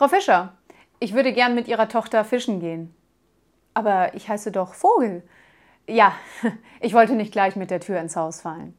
Frau Fischer, ich würde gern mit Ihrer Tochter fischen gehen. Aber ich heiße doch Vogel. Ja, ich wollte nicht gleich mit der Tür ins Haus fallen.